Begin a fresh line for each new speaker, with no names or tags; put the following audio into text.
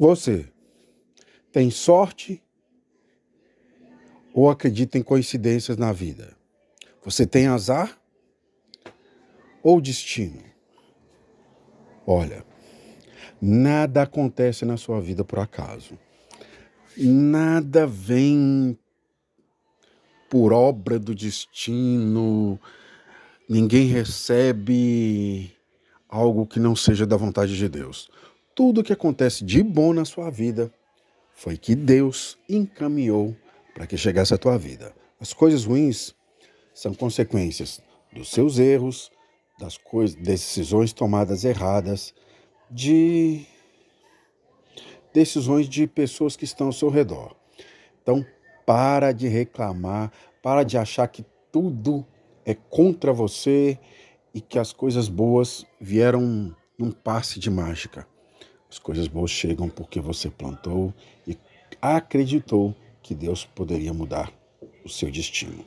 Você tem sorte ou acredita em coincidências na vida? Você tem azar ou destino? Olha, nada acontece na sua vida por acaso. Nada vem por obra do destino. Ninguém recebe algo que não seja da vontade de Deus tudo que acontece de bom na sua vida foi que Deus encaminhou para que chegasse à tua vida. As coisas ruins são consequências dos seus erros, das coisas, decisões tomadas erradas, de decisões de pessoas que estão ao seu redor. Então, para de reclamar, para de achar que tudo é contra você e que as coisas boas vieram num passe de mágica. As coisas boas chegam porque você plantou e acreditou que Deus poderia mudar o seu destino.